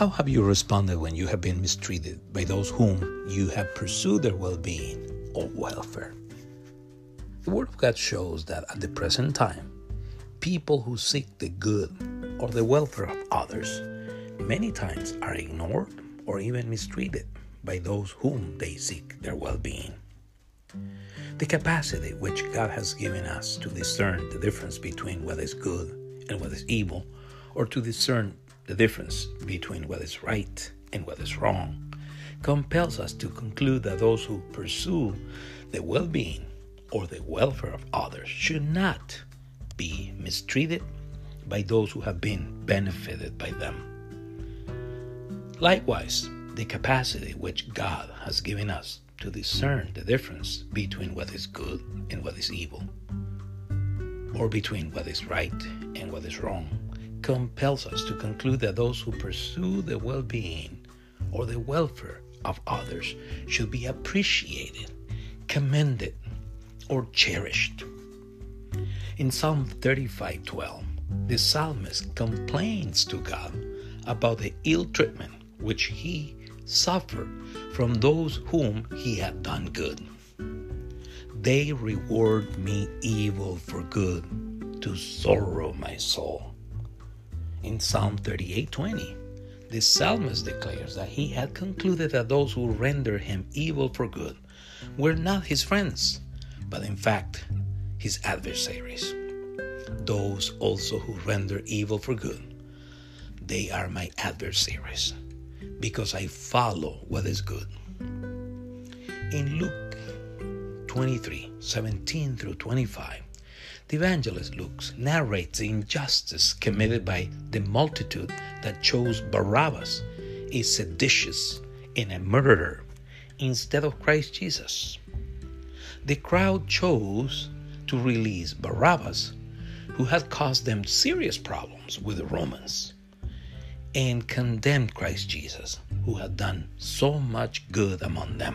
How have you responded when you have been mistreated by those whom you have pursued their well being or welfare? The Word of God shows that at the present time, people who seek the good or the welfare of others many times are ignored or even mistreated by those whom they seek their well being. The capacity which God has given us to discern the difference between what is good and what is evil, or to discern the difference between what is right and what is wrong, compels us to conclude that those who pursue the well being or the welfare of others should not be mistreated by those who have been benefited by them. Likewise, the capacity which God has given us to discern the difference between what is good and what is evil, or between what is right and what is wrong, compels us to conclude that those who pursue the well being or the welfare of others should be appreciated, commended, or cherished. In Psalm 35:12, the psalmist complains to God about the ill treatment which he suffered from those whom he had done good. They reward me evil for good to sorrow my soul. In Psalm 38:20, the psalmist declares that he had concluded that those who render him evil for good were not his friends, but in fact his adversaries. Those also who render evil for good, they are my adversaries because I follow what is good. In Luke 23 17 through 25, the evangelist Luke narrates the injustice committed by the multitude that chose Barabbas, a seditious and a murderer, instead of Christ Jesus. The crowd chose to release Barabbas, who had caused them serious problems with the Romans and condemned Christ Jesus, who had done so much good among them.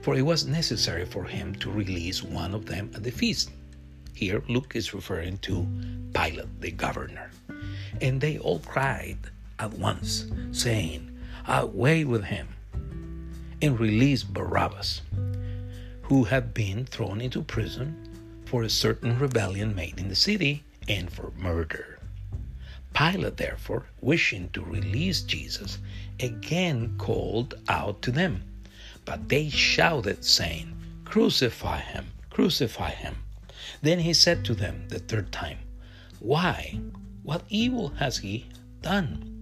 For it was necessary for him to release one of them at the feast. Here, Luke is referring to Pilate, the governor. And they all cried at once, saying, Away with him, and release Barabbas, who had been thrown into prison for a certain rebellion made in the city and for murder. Pilate, therefore, wishing to release Jesus, again called out to them. But they shouted, saying, Crucify him, crucify him. Then he said to them the third time, Why? What evil has he done?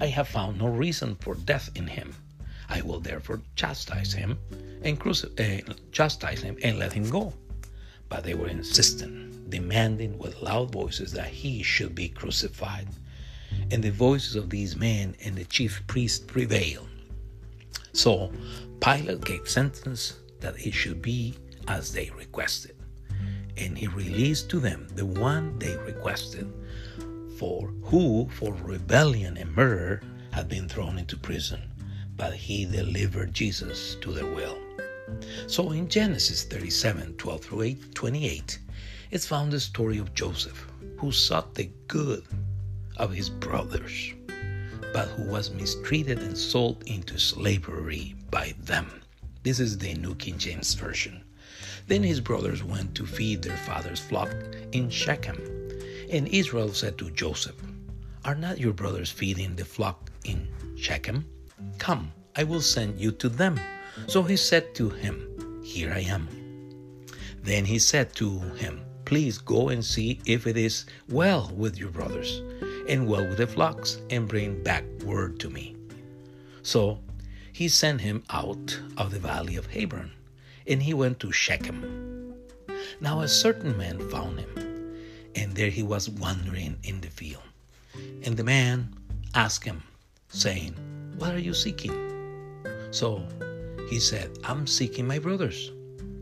I have found no reason for death in him. I will therefore chastise him and cruci- uh, chastise him and let him go. But they were insistent demanding with loud voices that he should be crucified. And the voices of these men and the chief priest prevailed. So Pilate gave sentence that it should be as they requested. And he released to them the one they requested, for who for rebellion and murder had been thrown into prison, but he delivered Jesus to their will. So in Genesis 37 12 through 8, 28, it's found the story of Joseph, who sought the good of his brothers, but who was mistreated and sold into slavery by them. This is the New King James Version. Then his brothers went to feed their father's flock in Shechem. And Israel said to Joseph, Are not your brothers feeding the flock in Shechem? Come, I will send you to them. So he said to him, Here I am. Then he said to him, Please go and see if it is well with your brothers and well with the flocks, and bring back word to me. So he sent him out of the valley of Hebron, and he went to Shechem. Now a certain man found him, and there he was wandering in the field. And the man asked him, saying, What are you seeking? So he said, I'm seeking my brothers.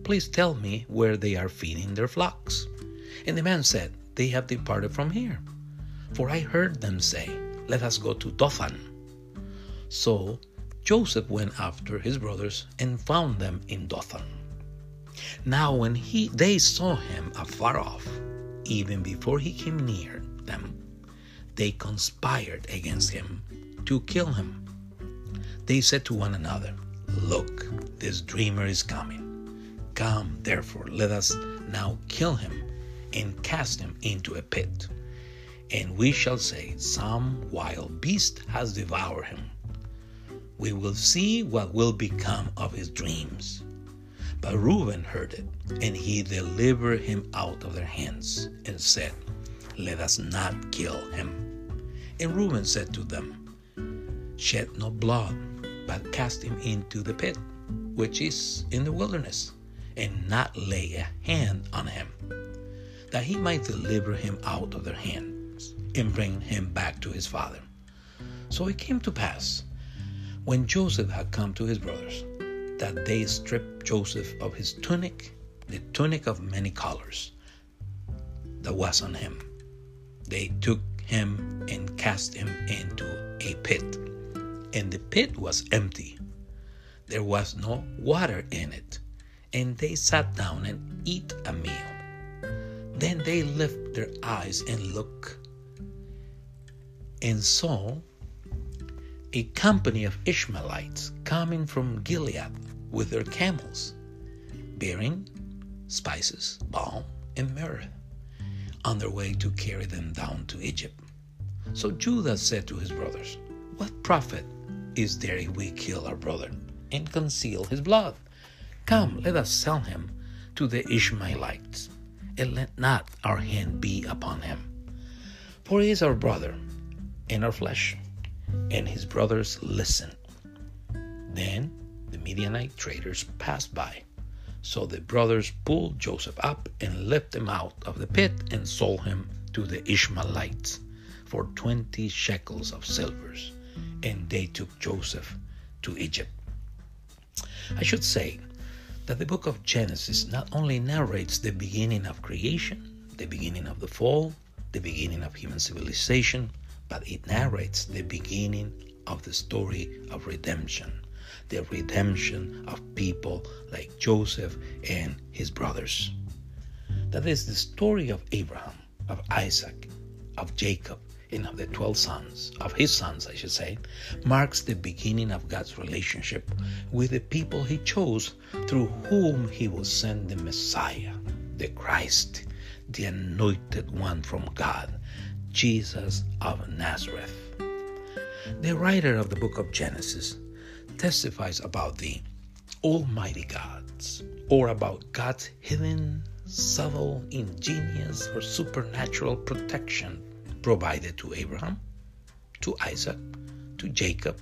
Please tell me where they are feeding their flocks. And the man said, They have departed from here. For I heard them say, Let us go to Dothan. So Joseph went after his brothers and found them in Dothan. Now when he they saw him afar off, even before he came near them, they conspired against him, to kill him. They said to one another, Look, this dreamer is coming. Come, therefore, let us now kill him and cast him into a pit. And we shall say, Some wild beast has devoured him. We will see what will become of his dreams. But Reuben heard it, and he delivered him out of their hands, and said, Let us not kill him. And Reuben said to them, Shed no blood, but cast him into the pit, which is in the wilderness, and not lay a hand on him, that he might deliver him out of their hands, and bring him back to his father. So it came to pass, when Joseph had come to his brothers, that they stripped Joseph of his tunic, the tunic of many colors that was on him. They took him and cast him into a pit, and the pit was empty. There was no water in it, and they sat down and eat a meal. Then they lift their eyes and look, and saw a company of Ishmaelites coming from Gilead with their camels, bearing spices, balm, and myrrh, on their way to carry them down to Egypt. So Judah said to his brothers, What profit is there if we kill our brother and conceal his blood? Come, let us sell him to the Ishmaelites, and let not our hand be upon him. For he is our brother and our flesh. And his brothers listened. Then the Midianite traders passed by. So the brothers pulled Joseph up and lifted him out of the pit and sold him to the Ishmaelites for twenty shekels of silvers. And they took Joseph to Egypt. I should say that the book of Genesis not only narrates the beginning of creation, the beginning of the fall, the beginning of human civilization, but it narrates the beginning of the story of redemption the redemption of people like Joseph and his brothers. That is the story of Abraham, of Isaac, of Jacob, and of the 12 sons, of his sons, I should say, marks the beginning of God's relationship with the people he chose through whom he will send the Messiah, the Christ, the anointed one from God, Jesus of Nazareth. The writer of the book of Genesis testifies about the Almighty Gods or about God's hidden, subtle, ingenious, or supernatural protection provided to Abraham, to Isaac, to Jacob,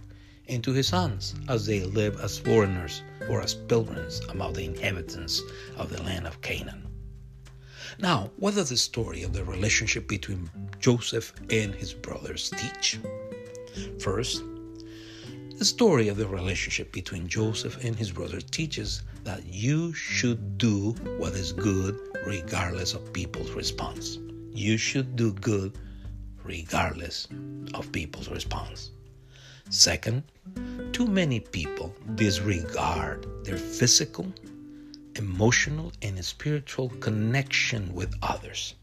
and to his sons as they live as foreigners or as pilgrims among the inhabitants of the land of Canaan. Now, what does the story of the relationship between Joseph and his brothers teach? First, the story of the relationship between Joseph and his brother teaches that you should do what is good regardless of people's response. You should do good regardless of people's response. Second, too many people disregard their physical, emotional, and spiritual connection with others,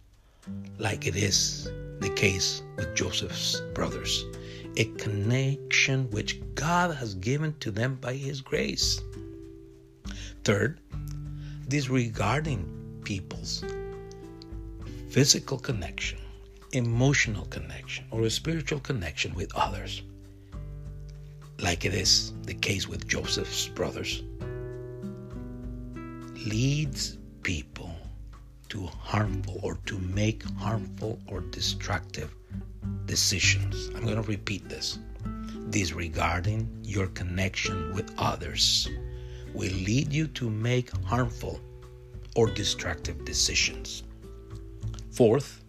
like it is the case with Joseph's brothers a connection which God has given to them by His grace. Third, disregarding people's physical connection, emotional connection, or a spiritual connection with others, like it is the case with Joseph's brothers, leads people to harmful or to make harmful or destructive decisions. I'm going to repeat this. Disregarding your connection with others will lead you to make harmful or destructive decisions. Fourth,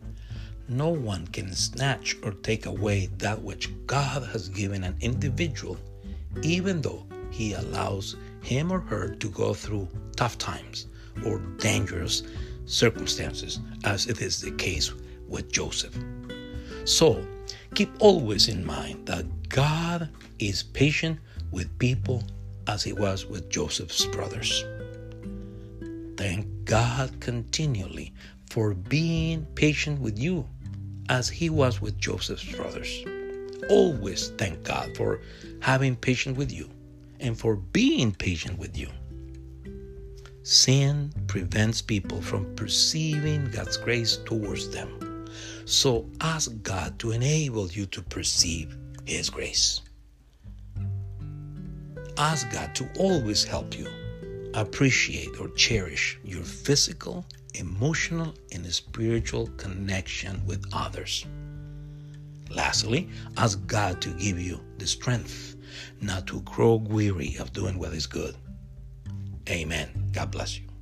no one can snatch or take away that which God has given an individual, even though He allows him or her to go through tough times or dangerous circumstances, as it is the case with Joseph. So, keep always in mind that God is patient with people as he was with Joseph's brothers. Thank God continually for being patient with you as he was with Joseph's brothers. always thank God for having patience with you and for being patient with you. Sin prevents people from perceiving God's grace towards them. So ask God to enable you to perceive His grace. Ask God to always help you appreciate or cherish your physical, emotional, and spiritual connection with others. Lastly, ask God to give you the strength not to grow weary of doing what is good. Amen. God bless you.